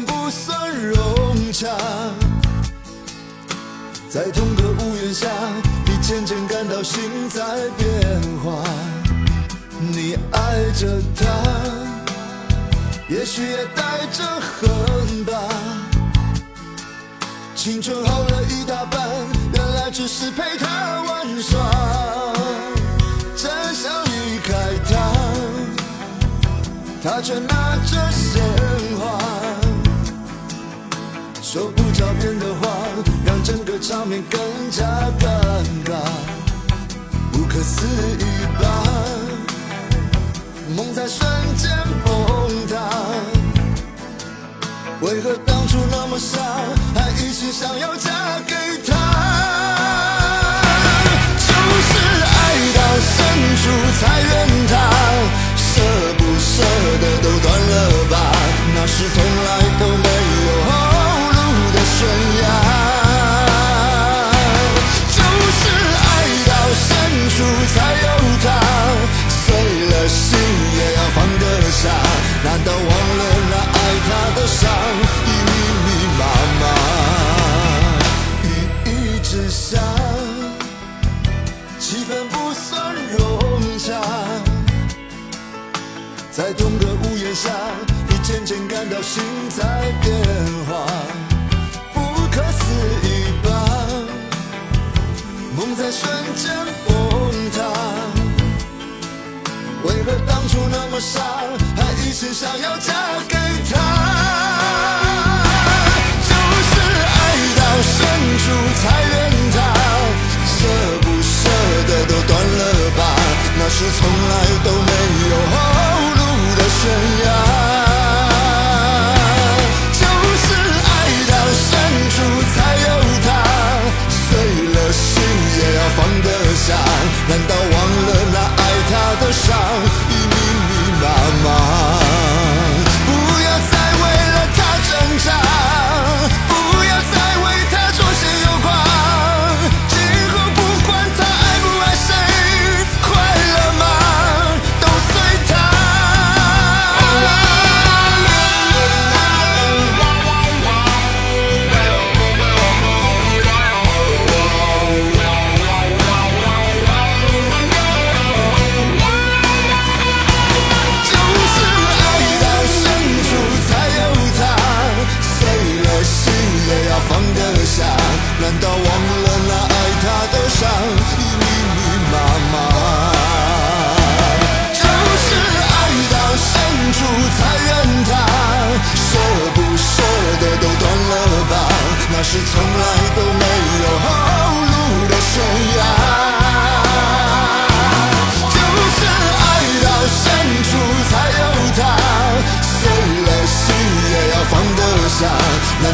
不算融洽。在同个屋檐下，你渐渐感到心在变化。你爱着他，也许也带着恨吧。青春耗了一大半，原来只是陪他玩耍。真想离开他，他却拿着鲜花，说不着边的话，让整个场面更加尴尬，不可思议吧？梦在瞬间崩塌。为何当初那么傻，还一心想要在同个屋檐下，你渐渐感到心在变化，不可思议吧？梦在瞬间崩塌，为何当初那么傻，还一心想要嫁给他？就是爱到深处才怨他，舍不舍得都断了吧，那是从来都没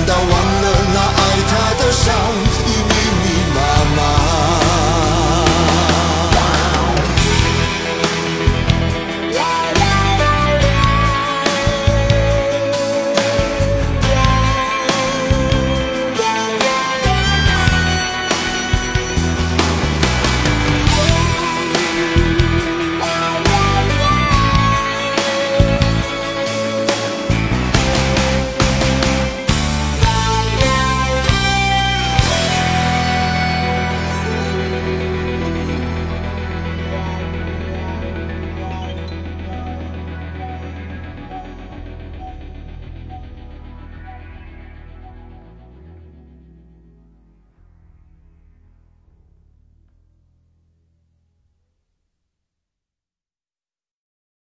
早忘了那爱他的伤。